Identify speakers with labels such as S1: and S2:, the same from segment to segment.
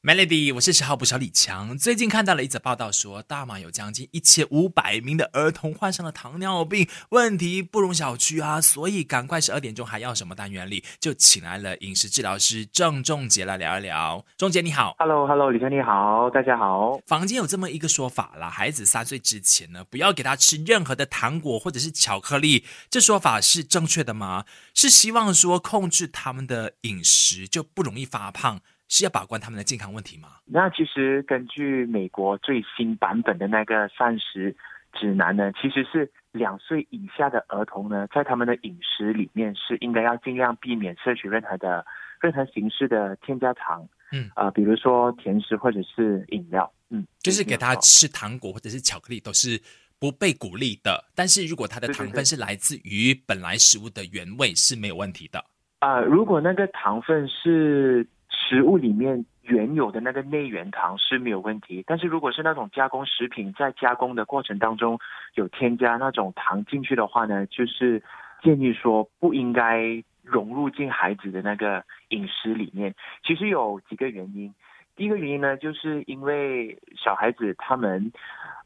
S1: Melody，我是十号捕小李强。最近看到了一则报道，说大马有将近一千五百名的儿童患上了糖尿病，问题不容小觑啊！所以赶快十二点钟还要什么单元里就请来了饮食治疗师郑仲杰来聊一聊。仲杰你好
S2: ，Hello，Hello，李强你好，大家好。
S1: 房间有这么一个说法啦，孩子三岁之前呢，不要给他吃任何的糖果或者是巧克力，这说法是正确的吗？是希望说控制他们的饮食就不容易发胖？是要把关他们的健康问题吗？
S2: 那其实根据美国最新版本的那个膳食指南呢，其实是两岁以下的儿童呢，在他们的饮食里面是应该要尽量避免摄取任何的任何形式的添加糖，嗯啊，比如说甜食或者是饮料，
S1: 嗯，就是给他吃糖果或者是巧克力都是不被鼓励的。但是如果他的糖分是来自于本来食物的原味是没有问题的
S2: 啊。如果那个糖分是食物里面原有的那个内源糖是没有问题，但是如果是那种加工食品，在加工的过程当中有添加那种糖进去的话呢，就是建议说不应该融入进孩子的那个饮食里面。其实有几个原因，第一个原因呢，就是因为小孩子他们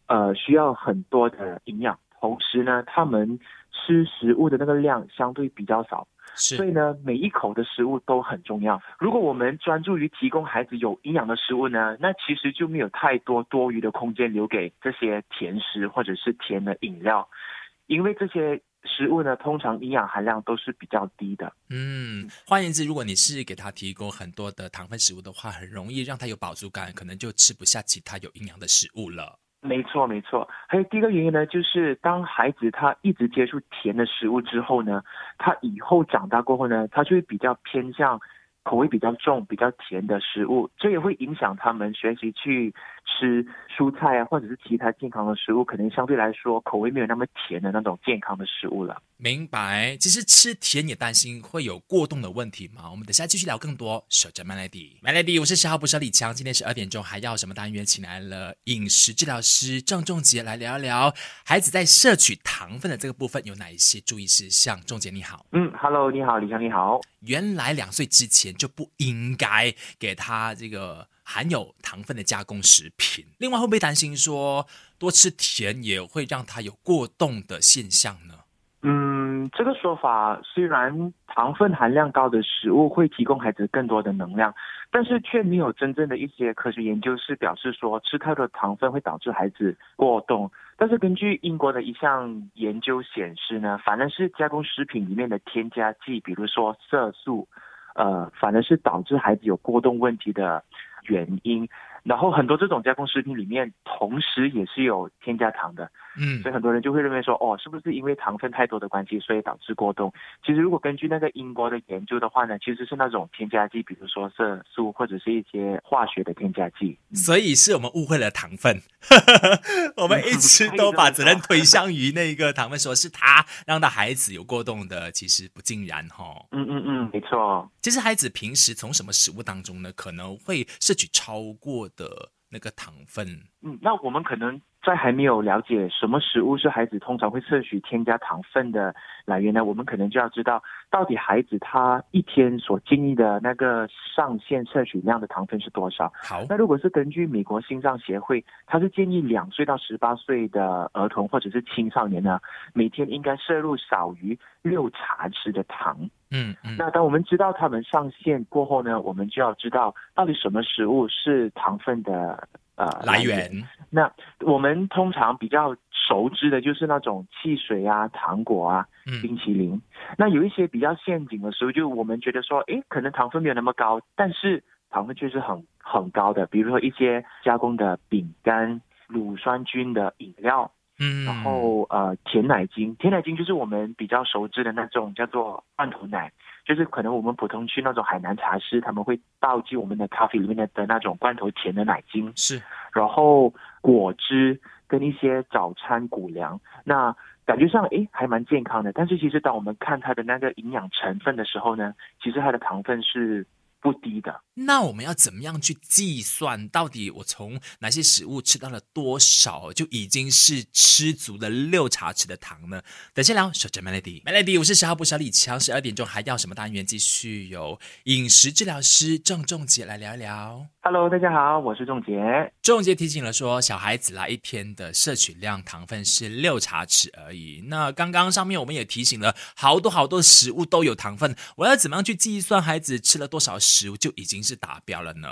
S2: 呃需要很多的营养，同时呢，他们吃食物的那个量相对比较少。所以呢，每一口的食物都很重要。如果我们专注于提供孩子有营养的食物呢，那其实就没有太多多余的空间留给这些甜食或者是甜的饮料，因为这些食物呢，通常营养含量都是比较低的。
S1: 嗯，换言之，如果你是给他提供很多的糖分食物的话，很容易让他有饱足感，可能就吃不下其他有营养的食物了。
S2: 没错，没错。还有第一个原因呢，就是当孩子他一直接触甜的食物之后呢，他以后长大过后呢，他就会比较偏向。口味比较重、比较甜的食物，这也会影响他们学习去吃蔬菜啊，或者是其他健康的食物，可能相对来说口味没有那么甜的那种健康的食物了。
S1: 明白。其实吃甜也担心会有过动的问题吗？我们等下继续聊更多。守着 Melody，Melody，我是十号捕手李强。今天十二点钟还要什么单元？请来了饮食治疗师郑仲杰来聊一聊孩子在摄取糖分的这个部分有哪一些注意事项。仲杰你好。
S2: 嗯，Hello，你好，李强你好。
S1: 原来两岁之前就不应该给他这个含有糖分的加工食品。另外，会不会担心说多吃甜也会让他有过动的现象呢？
S2: 嗯，这个说法虽然糖分含量高的食物会提供孩子更多的能量，但是却没有真正的一些科学研究是表示说吃太多糖分会导致孩子过动。但是根据英国的一项研究显示呢，反而是加工食品里面的添加剂，比如说色素，呃，反而是导致孩子有过动问题的原因。然后很多这种加工食品里面，同时也是有添加糖的，嗯，所以很多人就会认为说，哦，是不是因为糖分太多的关系，所以导致过动？其实如果根据那个英国的研究的话呢，其实是那种添加剂，比如说色素或者是一些化学的添加剂。
S1: 所以是我们误会了糖分，我们一直都把责任推向于那个糖分，说是他让他孩子有过动的，其实不尽然哈。
S2: 嗯嗯嗯，没错。
S1: 其实孩子平时从什么食物当中呢，可能会摄取超过。的那个糖分，
S2: 嗯，那我们可能在还没有了解什么食物是孩子通常会摄取添加糖分的来源呢，我们可能就要知道到底孩子他一天所经历的那个上限摄取量的糖分是多少。
S1: 好，
S2: 那如果是根据美国心脏协会，他是建议两岁到十八岁的儿童或者是青少年呢，每天应该摄入少于六茶匙的糖。嗯，那当我们知道他们上线过后呢，我们就要知道到底什么食物是糖分的呃
S1: 来源。
S2: 那我们通常比较熟知的就是那种汽水啊、糖果啊、冰淇淋。那有一些比较陷阱的时候，就我们觉得说，诶，可能糖分没有那么高，但是糖分却是很很高的。比如说一些加工的饼干、乳酸菌的饮料。嗯，然后呃，甜奶精，甜奶精就是我们比较熟知的那种叫做罐头奶，就是可能我们普通去那种海南茶室，他们会倒进我们的咖啡里面的的那种罐头甜的奶精。
S1: 是，
S2: 然后果汁跟一些早餐谷粮，那感觉上诶还蛮健康的，但是其实当我们看它的那个营养成分的时候呢，其实它的糖分是。不低的，
S1: 那我们要怎么样去计算？到底我从哪些食物吃到了多少，就已经是吃足了六茶匙的糖呢？等下聊，守着 Melody，Melody，我是十号部小李强，十二点钟还要什么单元？继续由饮食治疗师郑仲杰来聊一聊。
S2: Hello，大家好，我是仲杰。
S1: 仲杰提醒了说，小孩子啦一天的摄取量糖分是六茶匙而已。那刚刚上面我们也提醒了，好多好多食物都有糖分，我要怎么样去计算孩子吃了多少食物就已经是达标了呢？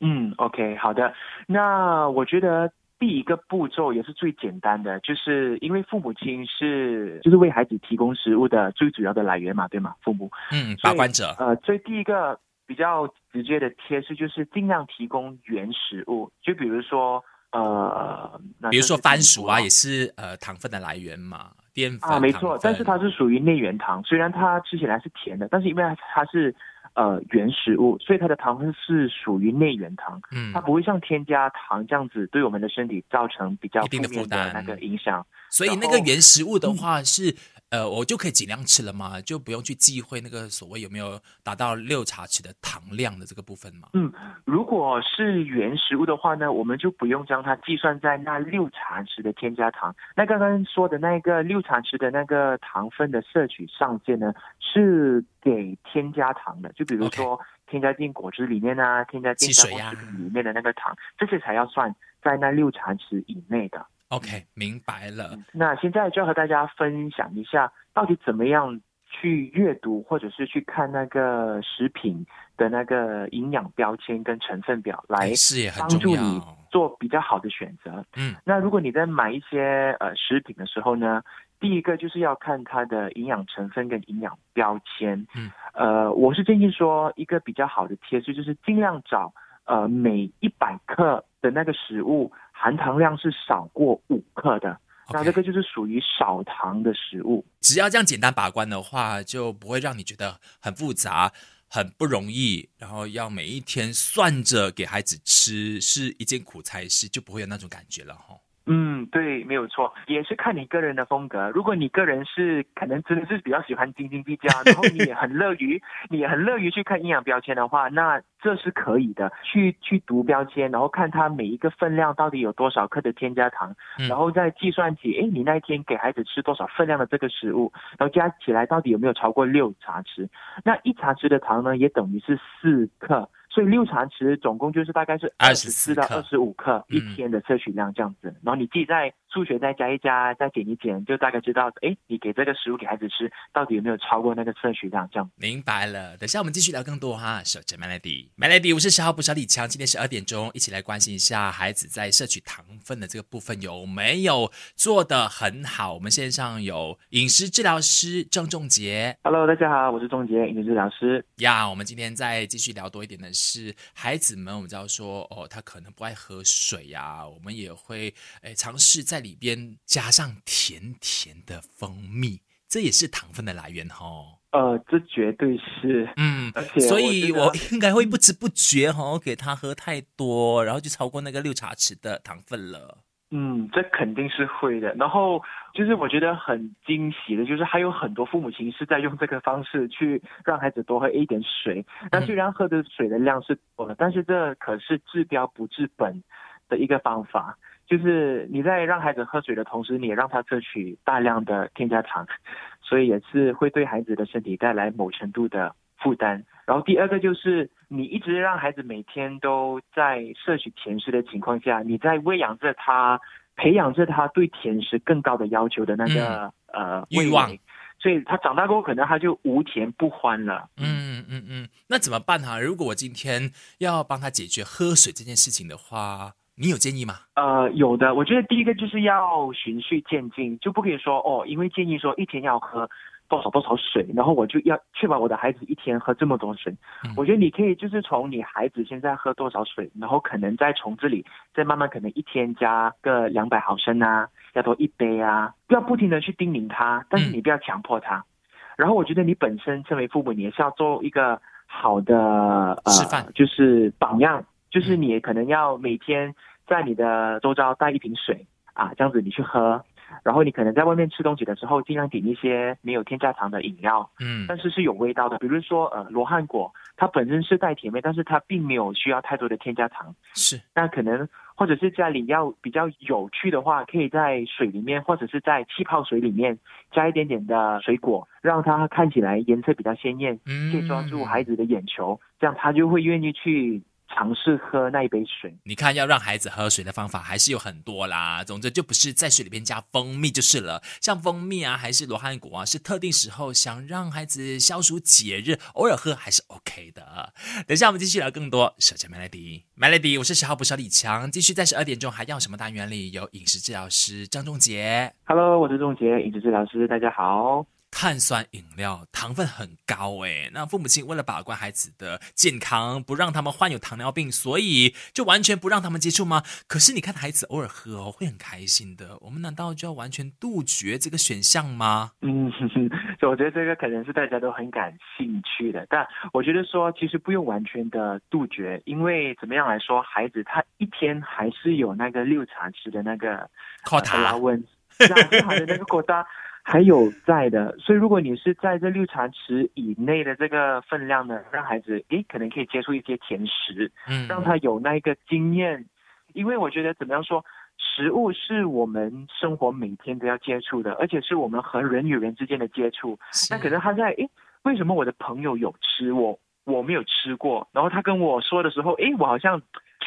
S2: 嗯，OK，好的。那我觉得第一个步骤也是最简单的，就是因为父母亲是就是为孩子提供食物的最主要的来源嘛，对吗？父母，
S1: 嗯，把关者。
S2: 呃，所以第一个。比较直接的贴士就是尽量提供原食物，就比如说呃，
S1: 比如说番薯啊，也是呃糖分的来源嘛，淀粉
S2: 啊，没错，但是它是属于内源糖，虽然它吃起来是甜的，但是因为它是呃原食物，所以它的糖分是属于内源糖，嗯，它不会像添加糖这样子对我们的身体造成比较负面的那个影响，
S1: 所以那个原食物的话是。呃，我就可以尽量吃了嘛？就不用去忌讳那个所谓有没有达到六茶匙的糖量的这个部分嘛？
S2: 嗯，如果是原食物的话呢，我们就不用将它计算在那六茶匙的添加糖。那刚刚说的那个六茶匙的那个糖分的摄取上限呢，是给添加糖的。就比如说添加进果汁里面啊，添加进加工食品里面的那个糖，这些才要算在那六茶匙以内的。
S1: OK，明白了。
S2: 那现在就要和大家分享一下，到底怎么样去阅读或者是去看那个食品的那个营养标签跟成分表，来帮助你做比较好的选择。嗯，那如果你在买一些呃食品的时候呢，第一个就是要看它的营养成分跟营养标签。嗯，呃，我是建议说一个比较好的贴士就是尽量找呃每一百克的那个食物。含糖量是少过五克的，那这个就是属于少糖的食物。
S1: 只要这样简单把关的话，就不会让你觉得很复杂、很不容易，然后要每一天算着给孩子吃是一件苦差事，就不会有那种感觉了哈。
S2: 嗯，对，没有错，也是看你个人的风格。如果你个人是可能真的是比较喜欢斤斤计较，然后你也很乐于，你也很乐于去看营养标签的话，那这是可以的。去去读标签，然后看它每一个分量到底有多少克的添加糖，然后再计算起，哎，你那一天给孩子吃多少分量的这个食物，然后加起来到底有没有超过六茶匙？那一茶匙的糖呢，也等于是四克。所以六常其实总共就是大概是二十四到二十五克一天的摄取量这样子，然后你自己在数学再加一加，再减一减，就大概知道，哎，你给这个食物给孩子吃，到底有没有超过那个摄取量？这样
S1: 明白了。等下我们继续聊更多哈。守着 Melody，Melody，我是十号不小李强，今天十二点钟，一起来关心一下孩子在摄取糖分的这个部分有没有做的很好。我们线上有饮食治疗师郑仲杰
S2: ，Hello，大家好，我是仲杰饮食治疗师。
S1: 呀，我们今天再继续聊多一点的是孩子们，我们知道说哦，他可能不爱喝水呀，我们也会诶尝试在。里边加上甜甜的蜂蜜，这也是糖分的来源哈。
S2: 呃，这绝对是，嗯，而且
S1: 所以我应该会不知不觉哈给他喝太多，然后就超过那个六茶匙的糖分了。
S2: 嗯，这肯定是会的。然后就是我觉得很惊喜的，就是还有很多父母亲是在用这个方式去让孩子多喝一点水。那虽然喝的水的量是多了，但是这可是治标不治本的一个方法。就是你在让孩子喝水的同时，你也让他摄取大量的添加糖，所以也是会对孩子的身体带来某程度的负担。然后第二个就是你一直让孩子每天都在摄取甜食的情况下，你在喂养着他，培养着他对甜食更高的要求的那个呃
S1: 欲望，
S2: 所以他长大过后可能他就无甜不欢了。
S1: 嗯嗯嗯，那怎么办哈？如果我今天要帮他解决喝水这件事情的话。你有建议吗？
S2: 呃，有的。我觉得第一个就是要循序渐进，就不可以说哦，因为建议说一天要喝多少多少水，然后我就要确保我的孩子一天喝这么多水。我觉得你可以就是从你孩子现在喝多少水，然后可能再从这里再慢慢可能一天加个两百毫升啊，要多一杯啊，不要不停的去叮咛他，但是你不要强迫他。然后我觉得你本身身为父母，你也是要做一个好的
S1: 示范，
S2: 就是榜样，就是你可能要每天。在你的周遭带一瓶水啊，这样子你去喝，然后你可能在外面吃东西的时候，尽量点一些没有添加糖的饮料，嗯，但是是有味道的，比如说呃罗汉果，它本身是带甜味，但是它并没有需要太多的添加糖，
S1: 是，
S2: 那可能或者是家里要比较有趣的话，可以在水里面或者是在气泡水里面加一点点的水果，让它看起来颜色比较鲜艳，嗯，可以抓住孩子的眼球，这样他就会愿意去。尝试喝那一杯水。
S1: 你看，要让孩子喝水的方法还是有很多啦。总之，就不是在水里边加蜂蜜就是了。像蜂蜜啊，还是罗汉果啊，是特定时候想让孩子消暑解热，偶尔喝还是 OK 的。等一下，我们继续聊更多。小家 Melody，Melody，我是十号捕手李强，继续在十二点钟还要什么单元里有饮食治疗师张仲杰。
S2: Hello，我是仲杰，饮食治疗师，大家好。
S1: 碳酸饮料糖分很高诶，那父母亲为了把关孩子的健康，不让他们患有糖尿病，所以就完全不让他们接触吗？可是你看孩子偶尔喝哦，会很开心的。我们难道就要完全杜绝这个选项吗？
S2: 嗯，我觉得这个可能是大家都很感兴趣的，但我觉得说其实不用完全的杜绝，因为怎么样来说，孩子他一天还是有那个六茶匙的那个
S1: 靠他
S2: 拉温，是啊，他的那个扩大。还有在的，所以如果你是在这六茶匙以内的这个分量呢，让孩子诶可能可以接触一些甜食，嗯，让他有那一个经验，因为我觉得怎么样说，食物是我们生活每天都要接触的，而且是我们和人与人之间的接触。那可能他在诶，为什么我的朋友有吃我我没有吃过？然后他跟我说的时候，诶，我好像。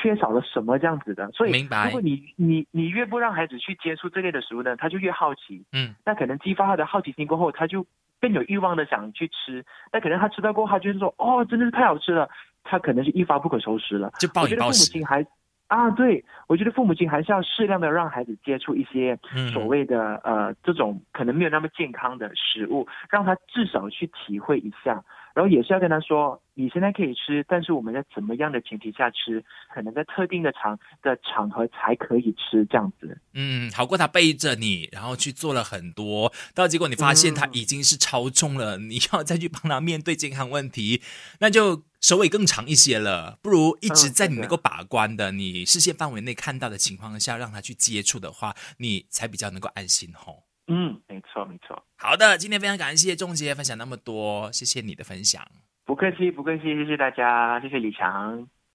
S2: 缺少了什么这样子的，所以如果你你你越不让孩子去接触这类的食物呢，他就越好奇，嗯，那可能激发他的好奇心过后，他就更有欲望的想去吃，那可能他吃到过后，他就是说，哦，真的是太好吃了，他可能是一发不可收拾了。
S1: 就
S2: 我觉得父母亲还啊，对。我觉得父母亲还是要适量的让孩子接触一些所谓的呃这种可能没有那么健康的食物，让他至少去体会一下。然后也是要跟他说，你现在可以吃，但是我们在怎么样的前提下吃，可能在特定的场的场合才可以吃这样子。
S1: 嗯，好过他背着你，然后去做了很多，到结果你发现他已经是超重了，你要再去帮他面对健康问题，那就首尾更长一些了。不如一直在你能够把关的、你视线范围内看到的情况下，让他去接触的话，你才比较能够安心吼。
S2: 嗯，没错没错。
S1: 好的，今天非常感谢仲杰分享那么多，谢谢你的分享。
S2: 不客气不客气，谢谢大家，谢谢李强。